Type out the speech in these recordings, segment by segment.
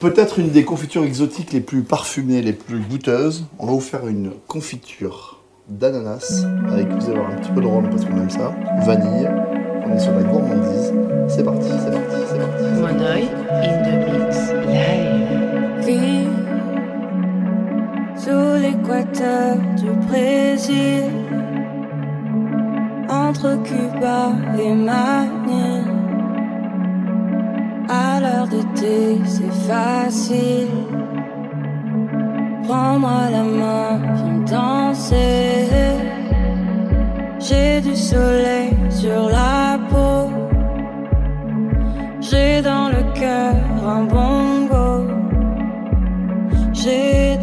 Peut-être une des confitures exotiques les plus parfumées, les plus goûteuses. On va vous faire une confiture d'ananas avec, vous allez avoir un petit peu de rhum parce qu'on aime ça, vanille. On est sur la gourmandise. C'est parti, c'est parti, c'est parti. Monoï in the mix live. Sous l'équateur du Brésil, entre Cuba et Manille. À l'heure d'été, c'est facile. Prends-moi la main, viens danser. J'ai du soleil sur la peau. J'ai dans le cœur un bongo. J'ai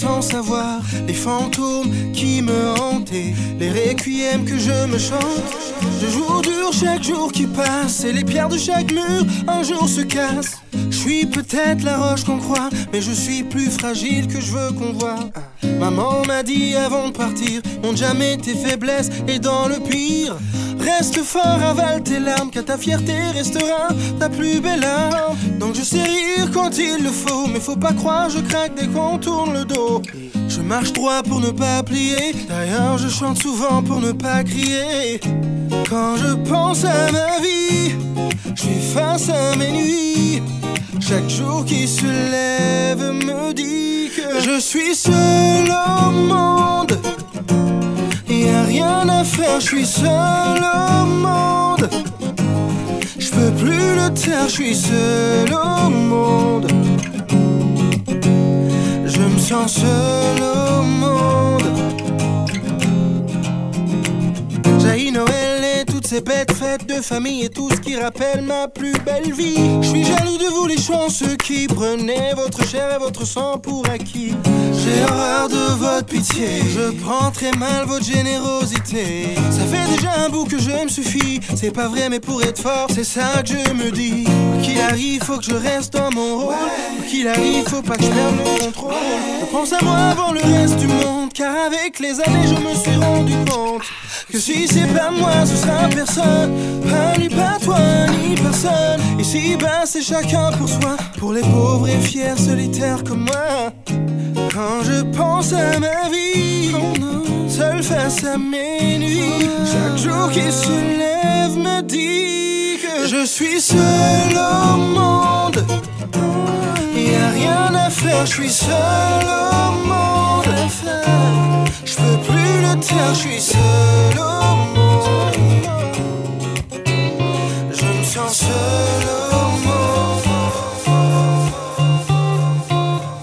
sans savoir les fantômes qui me hantent et les requiems que je me chante. Je joue dur chaque jour qui passe et les pierres de chaque mur un jour se cassent. Je suis peut-être la roche qu'on croit, mais je suis plus fragile que je veux qu'on voit. Maman m'a dit avant de partir, montre jamais tes faiblesses et dans le pire. Reste fort, avale tes larmes, car ta fierté restera ta plus belle arme. Donc je sais rire quand il le faut, mais faut pas croire, je craque dès qu'on tourne le dos. Je marche droit pour ne pas plier, d'ailleurs je chante souvent pour ne pas crier. Quand je pense à ma vie, je suis face à mes nuits. Chaque jour qui se lève me dit que je suis seul au monde. Rien à faire, je suis seul au monde. Je peux plus le taire, je suis seul au monde. Je me sens seul au monde. Jaillit Noël bêtes fêtes de famille et tout ce qui rappelle ma plus belle vie. Je suis jaloux de vous les chanceux qui prenez votre chair et votre sang pour acquis. J'ai horreur de votre pitié, je prends très mal votre générosité. Ça fait déjà un bout que je me suffis, c'est pas vrai mais pour être fort, c'est ça que je me dis. Qu'il arrive, faut que je reste dans mon rôle. Qu'il arrive, faut pas que je perde le contrôle. Je pense à moi avant le reste du monde, car avec les années je me suis rendu compte que si c'est pas moi, ce sera personne. Pas lui, pas toi, ni personne. Ici, ben, c'est chacun pour soi. Pour les pauvres et fiers solitaires comme moi. Quand je pense à ma vie, seul face à mes nuits, chaque jour qui se lève me dit que je suis seul au monde. Y a rien à faire, je suis seul au monde. Je peux plus le taire, je suis seul au monde. Je me sens seul au monde.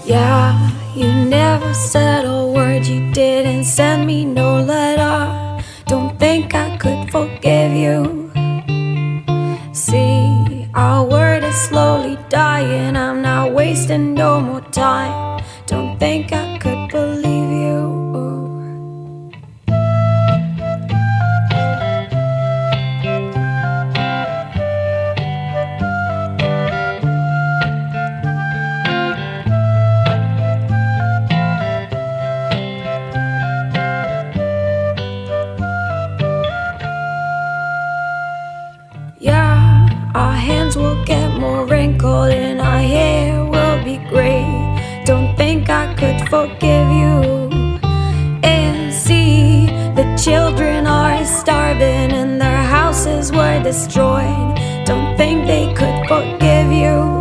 Yeah, you never said a word, you didn't send me no letter. Don't think I could forgive you. Our word is slowly dying. I'm not wasting no more time. Don't think I our hands will get more wrinkled and our hair will be gray. Don't think I could forgive you. And see, the children are starving and their houses were destroyed. Don't think they could forgive you.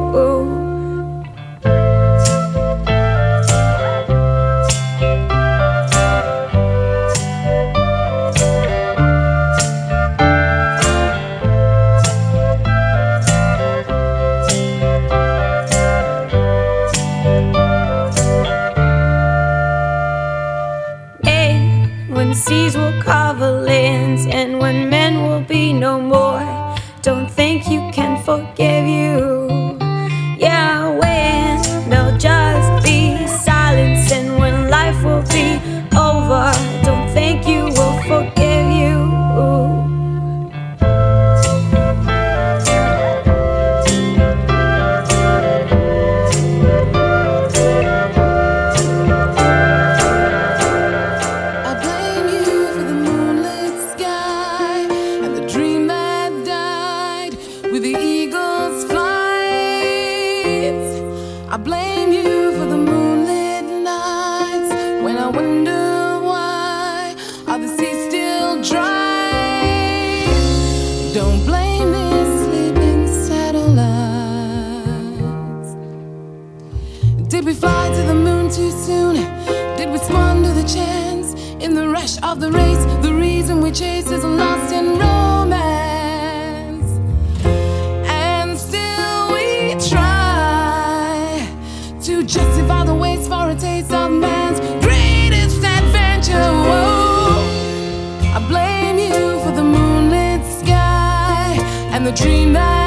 the dream that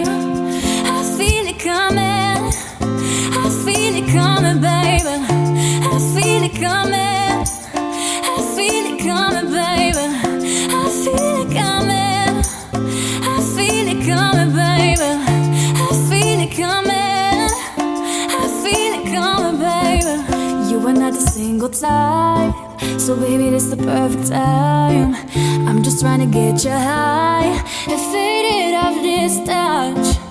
I feel it coming. I feel it coming, baby. I feel it coming. I feel it coming, baby. I feel it coming. I feel it coming, baby. You are not a single time. So, baby, this is the perfect time. I'm just trying to get you high and faded off this touch.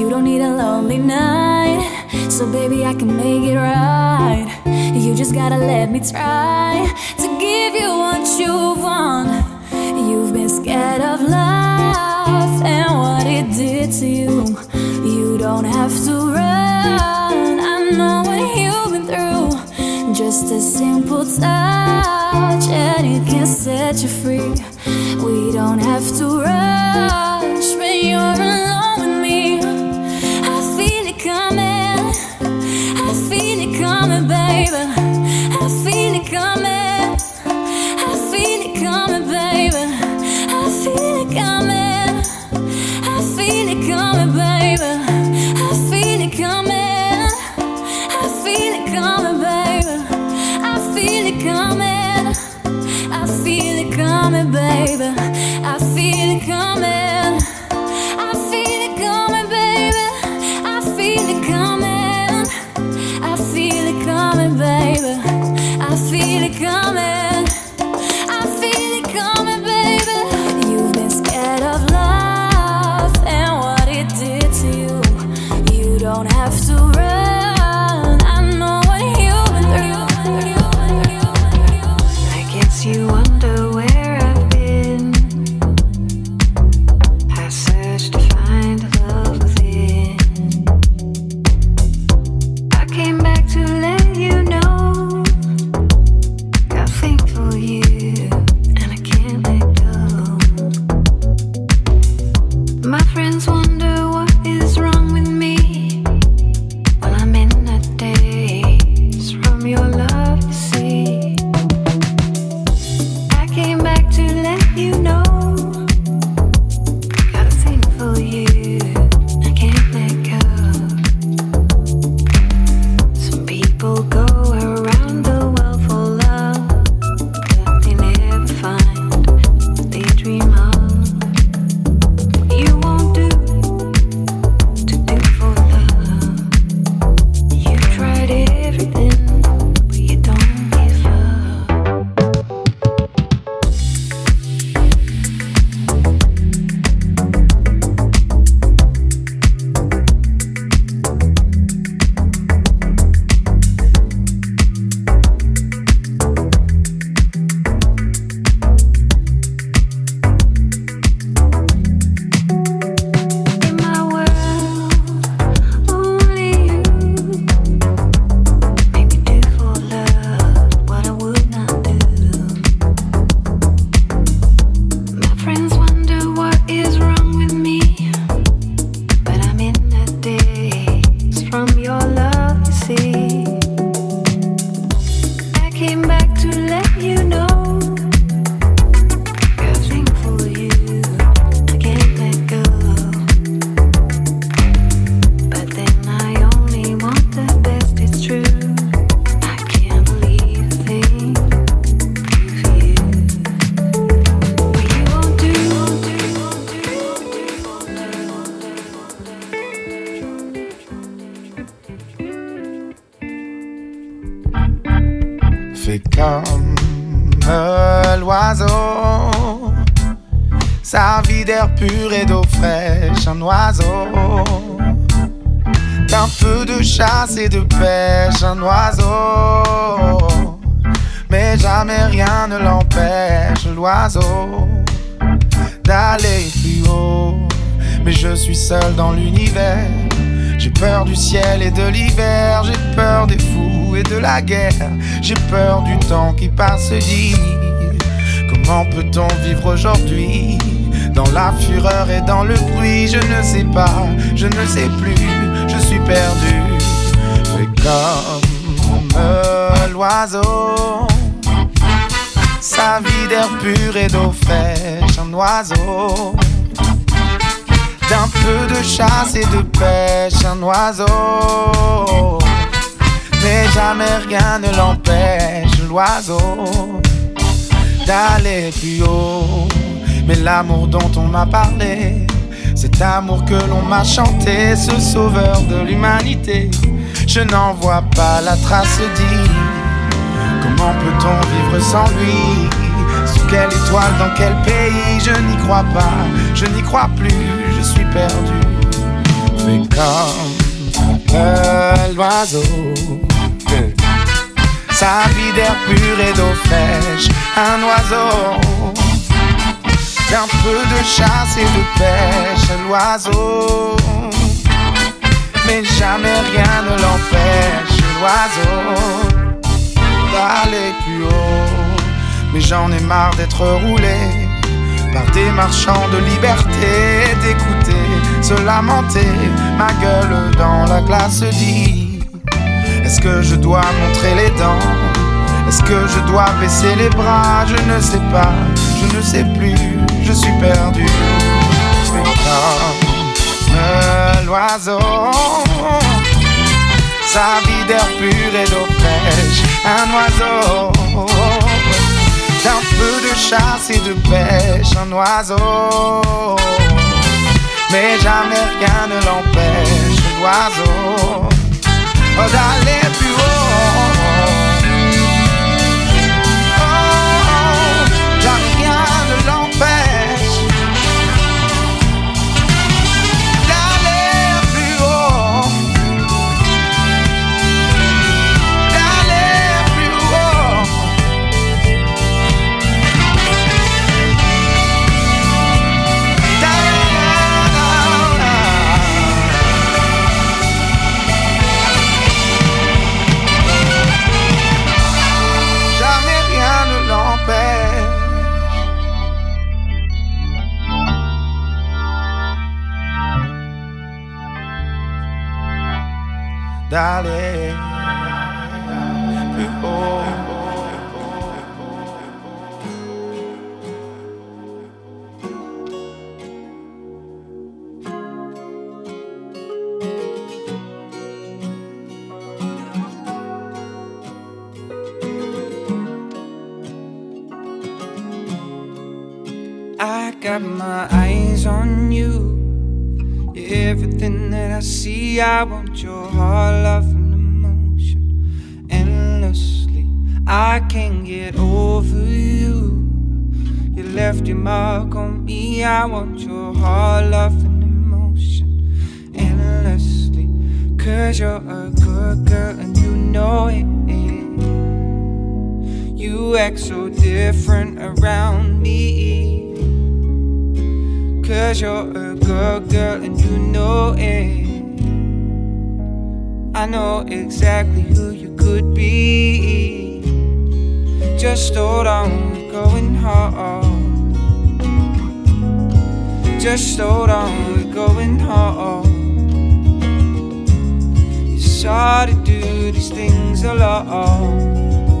You don't need a lonely night, so baby, I can make it right. You just gotta let me try to give you what you want. You've been scared of love and what it did to you. You don't have to run, I know what you've been through. Just a simple touch, and it can set you free. We don't have to rush when you're Comment peut-on vivre aujourd'hui? Dans la fureur et dans le bruit, je ne sais pas, je ne sais plus, je suis perdu. Fais comme l'oiseau, sa vie d'air pur et d'eau fraîche, un oiseau. D'un peu de chasse et de pêche, un oiseau. Mais jamais rien ne l'empêche, l'oiseau d'aller plus haut. Mais l'amour dont on m'a parlé, cet amour que l'on m'a chanté, ce sauveur de l'humanité, je n'en vois pas la trace dit. Comment peut-on vivre sans lui? Sous quelle étoile, dans quel pays? Je n'y crois pas, je n'y crois plus, je suis perdu. Fais comme un l'oiseau. Sa vie d'air pur et d'eau fraîche, un oiseau. D'un peu de chasse et de pêche, l'oiseau. Mais jamais rien ne l'empêche, l'oiseau, d'aller plus haut. Mais j'en ai marre d'être roulé par des marchands de liberté, d'écouter se lamenter, ma gueule dans la glace dit. Est-ce que je dois montrer les dents? Est-ce que je dois baisser les bras? Je ne sais pas, je ne sais plus, je suis perdu. Mais l'oiseau, sa vie d'air pur et d'eau fraîche, un oiseau. D'un peu de chasse et de pêche, un oiseau. Mais jamais rien ne l'empêche, l'oiseau oh, d'aller plus haut. D'aller I. Want your heart, love, and emotion endlessly. I can't get over you. You left your mark on me. I want your heart, love, and emotion endlessly. Cause you're a good girl and you know it. You act so different around me. Cause you're a good girl and you know it. I know exactly who you could be. Just hold on, we're going home. Just hold on, we're going home. It's hard to do these things alone.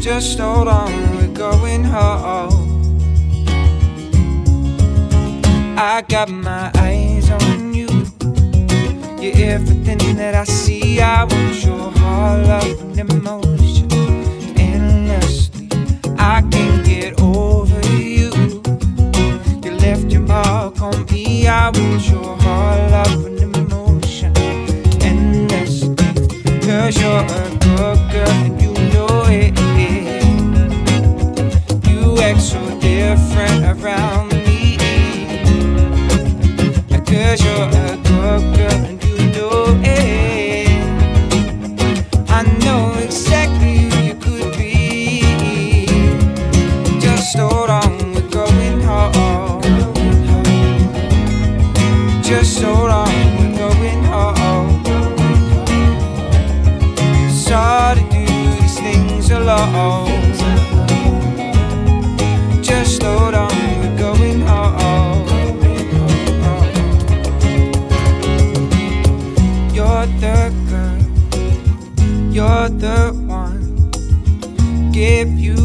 Just hold on, we're going home. I got my eyes. You're everything that I see. I want your heart, love, and emotion endlessly. I can't get over you. You left your mark on me. I want your heart, love, and emotion endlessly. Cause you're a good girl and you know it. You act so different around you're the one. Give you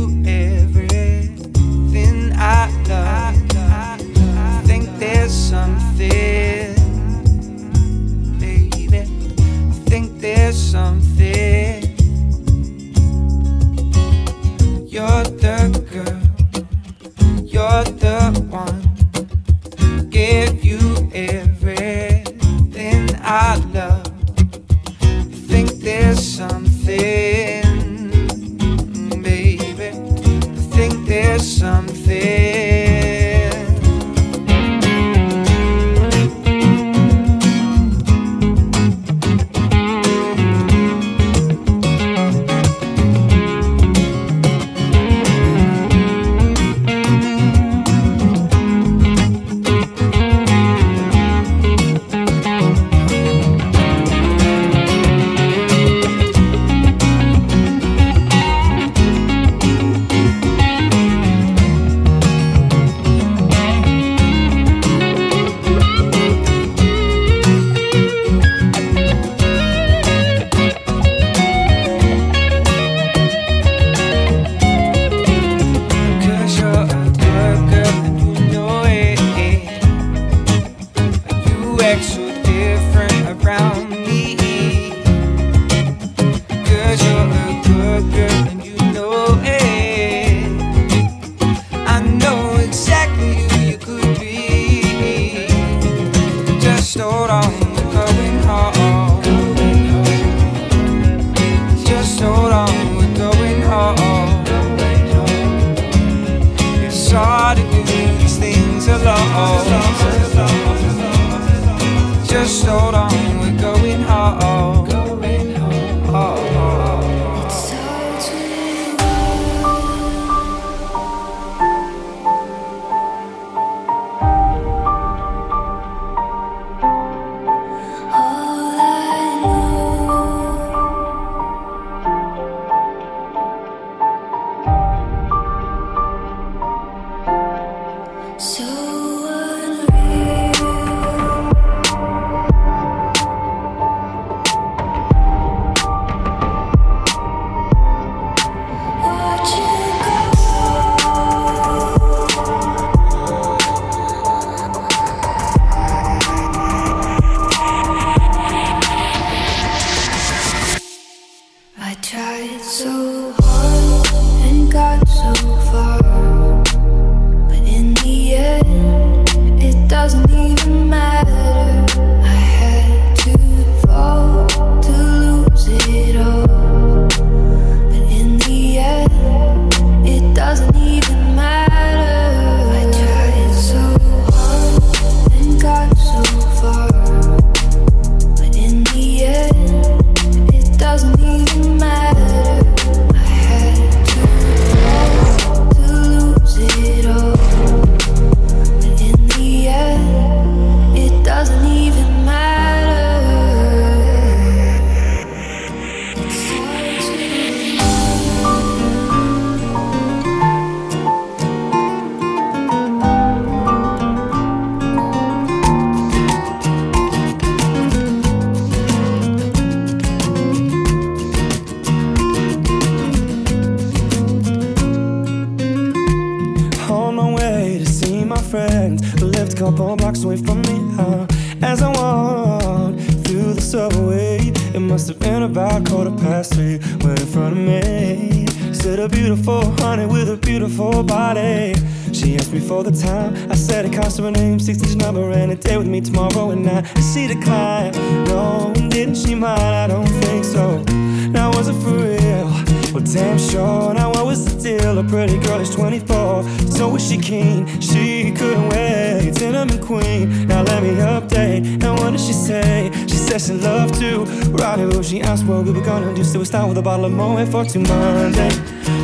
with a bottle of Moet for two Monday.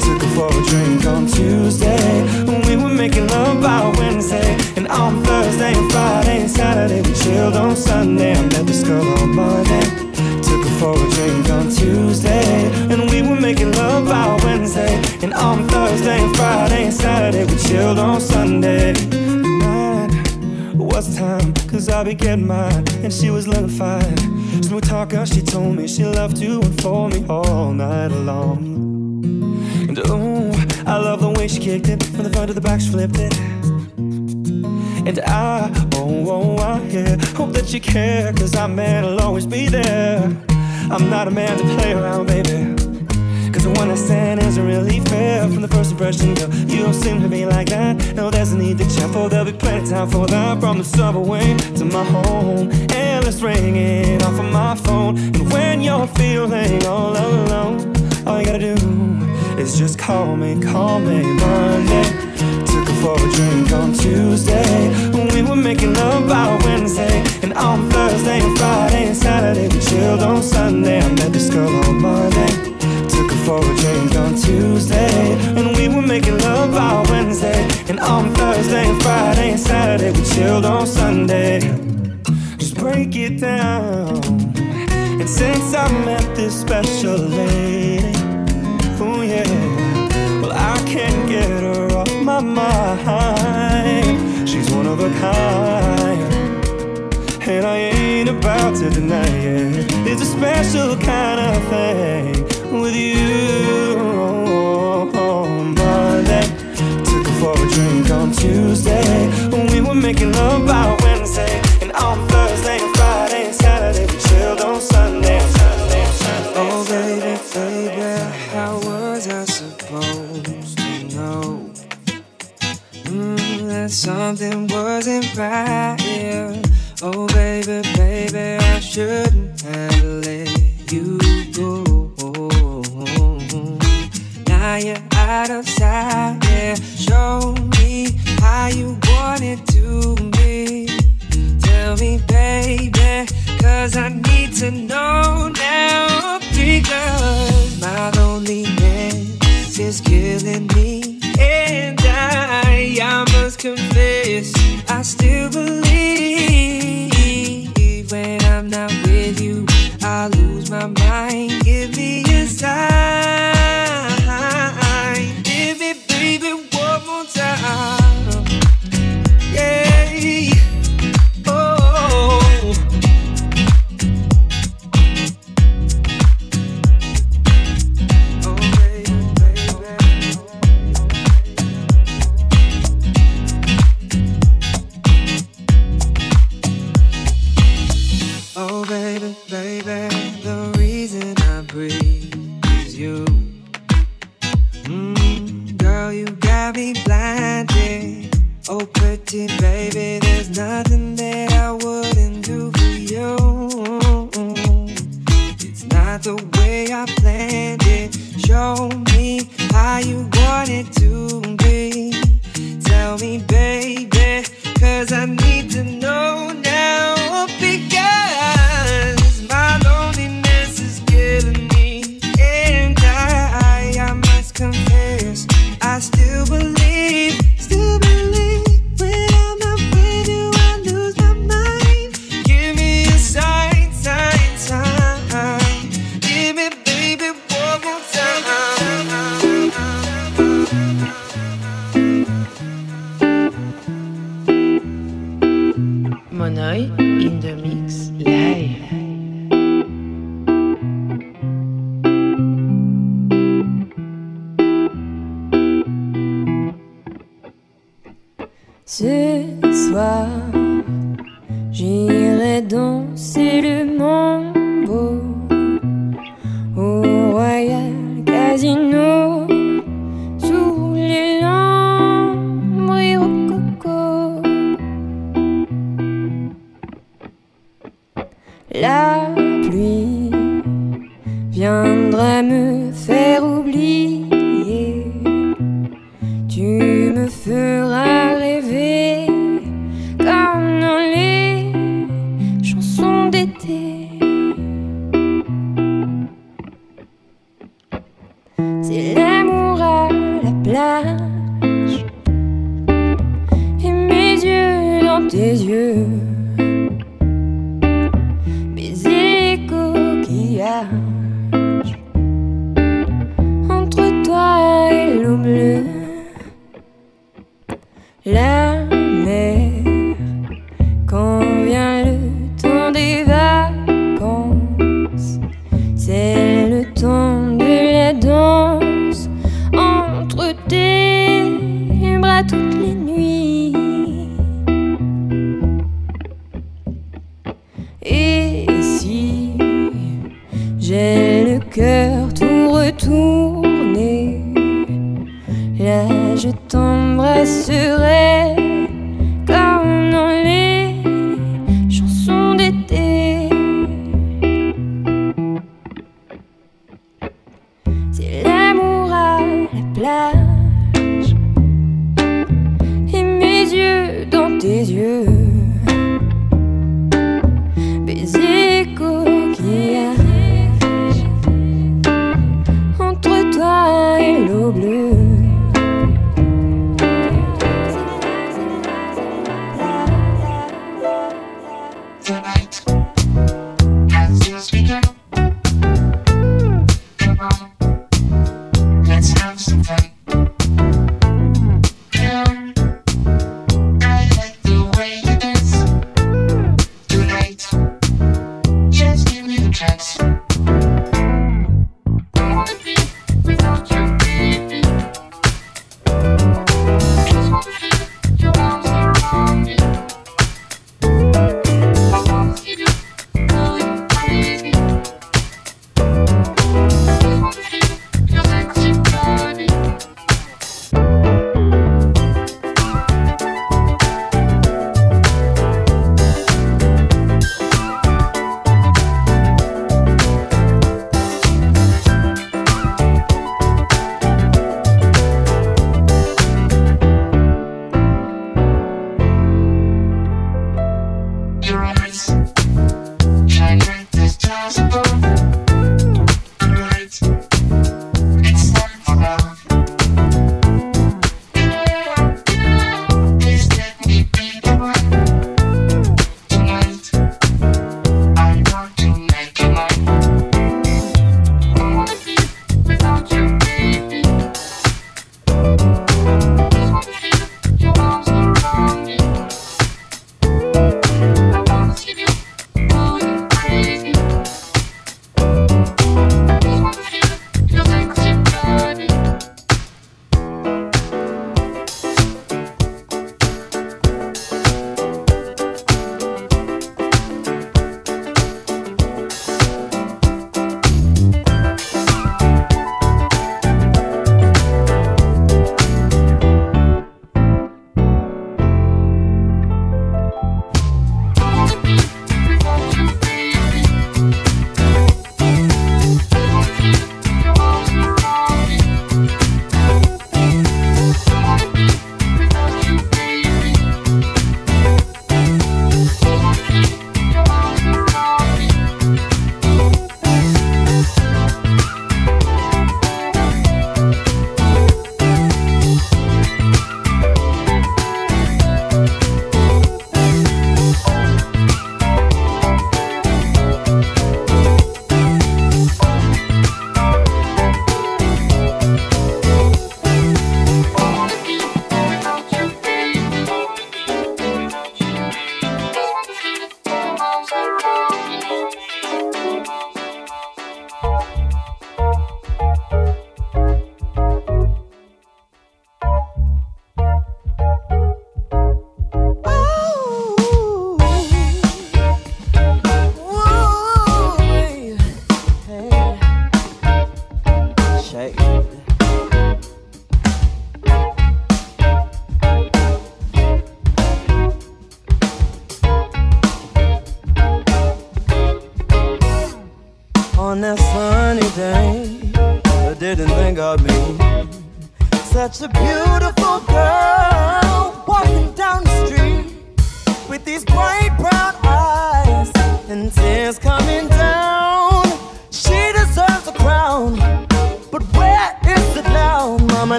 Took her for a drink on Tuesday. We were making love by Wednesday. And on Thursday and Friday and Saturday, we chilled on Sunday. I met this girl on Monday. Took her for a drink on Tuesday. And we were making love by Wednesday. And on Thursday and Friday and Saturday, we chilled on Sunday. Was time, cause I be getting mine. And she was looking fine. Smooth talker, she told me she loved to inform me all night long. And oh, I love the way she kicked it from the front to the back, she flipped it. And I, oh, oh, I, yeah, hope that you care, cause I, man, I'll always be there. I'm not a man to play around, baby. Cause the one I stand isn't really fair from the first impression, girl. You don't seem to be like that. No, there's a need to chat for, there'll be plenty of time for that. From the subway to my home, endless ringing off of my phone. And when you're feeling all alone, all you gotta do is just call me, call me Monday. Took her for a drink on Tuesday. We were making love by Wednesday. And on Thursday and Friday and Saturday, we chilled on Sunday. I met this girl on Monday. For a drink on Tuesday. And we were making love by Wednesday. And on Thursday and Friday and Saturday, we chilled on Sunday. Break it down. And since I met this special lady, oh yeah, well, I can't get her off my mind. She's one of a kind. And I ain't about to deny it. It's a special kind of thing with you. Monday, took her for a drink on Tuesday. When we were making love by something wasn't right? Yeah. Oh, baby, baby, I shouldn't have let you go. Now you're out of sight, yeah. Show me Joy. Je tomberai sur.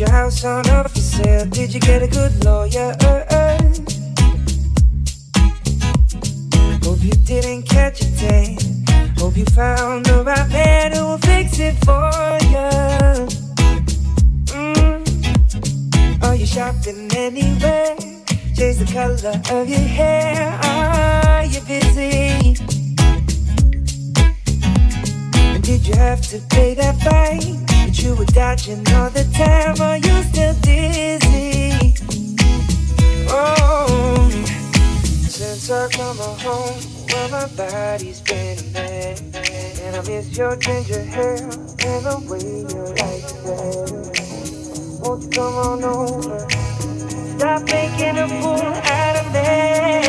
Your house on up for sale. Did you get a good lawyer? Hope you didn't catch a tan. Hope you found the right man who will fix it for you. Mm. Are you shopping anywhere? Change the color of your hair. Are you busy? Did you have to pay that fine that you were dodging all the time? Are you still dizzy? Oh, since I come home, well my body's been a mess, and I miss your ginger hair and the way you like to. Won't you come on over? Stop making a fool out of Monoï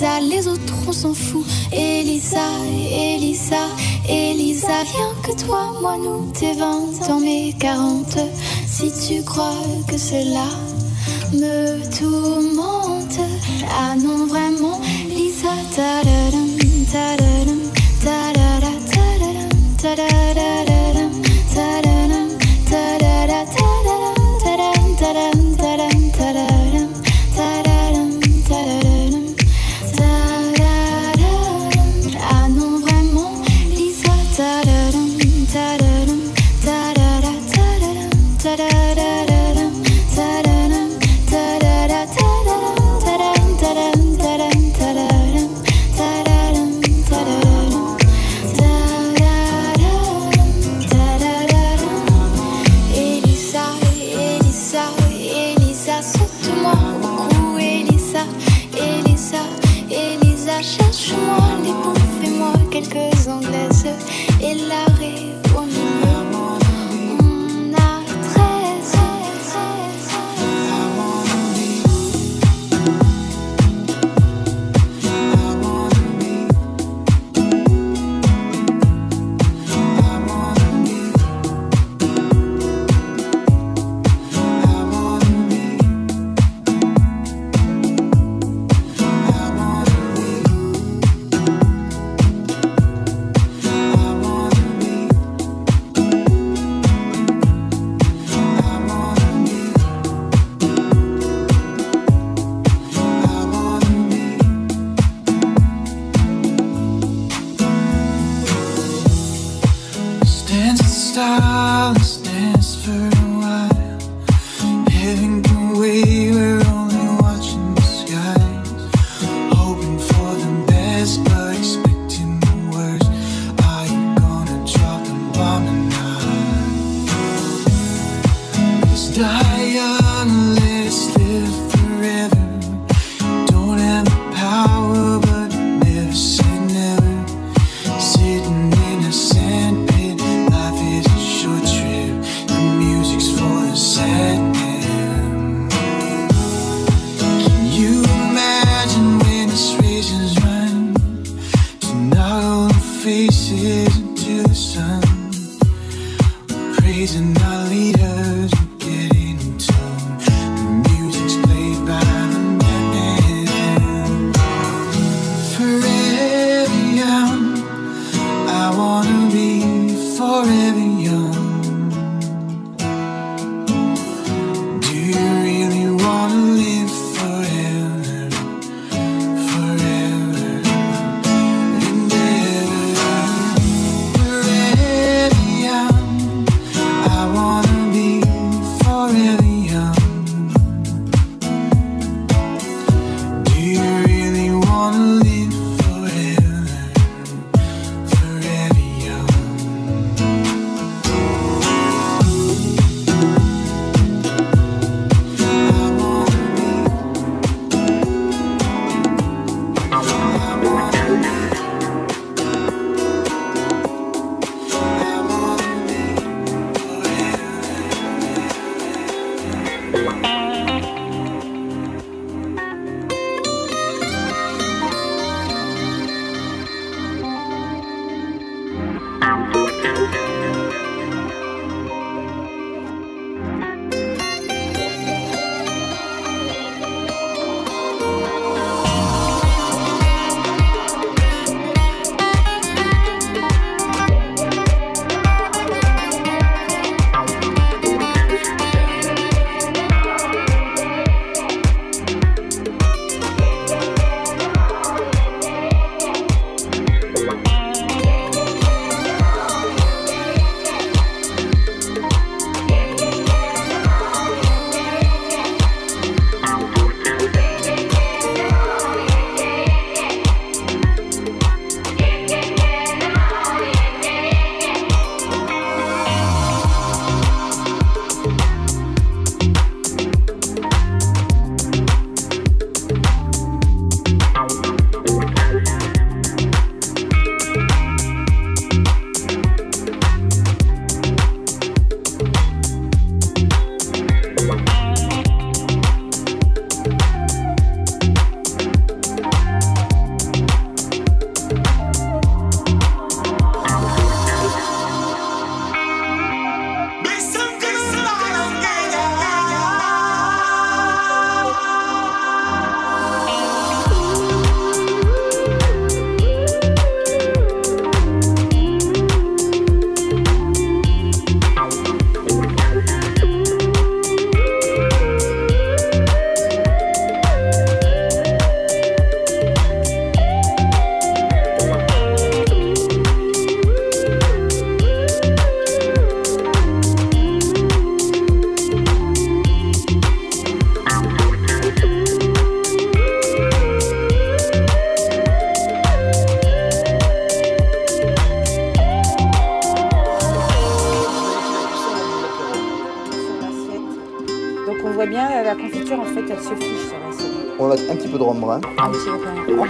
Les autres on s'en fout. Elisa, Elisa, Elisa, rien que toi, moi nous t'es 20 dans mes 40. Si tu crois que cela me tourmente, ah non vraiment, Lisa, tadadadadam,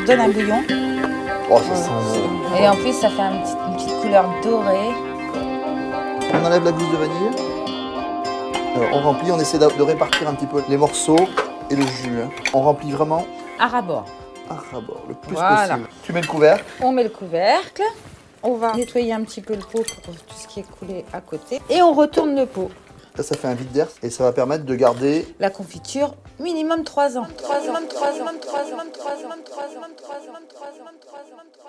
redonne un bouillon. Oh, ça sent. Et en plus ça fait un petit- une petite couleur dorée. On enlève la gousse de vanille. Alors, on remplit, on essaie de de répartir un petit peu les morceaux et le jus. hein. On remplit vraiment À rabord. à rabord, le plus Voilà. possible. Tu mets le couvercle. On met le couvercle. On va nettoyer un petit peu le pot pour tout ce qui est coulé à côté. Et on retourne le pot. Là, ça fait un vide d'air et ça va permettre de garder La confiture, minimum 3 ans. 3 ans, 3 ans, 3 ans, 3 ans, 3 ans, 3 ans, 3 ans, 3 ans, 3 ans.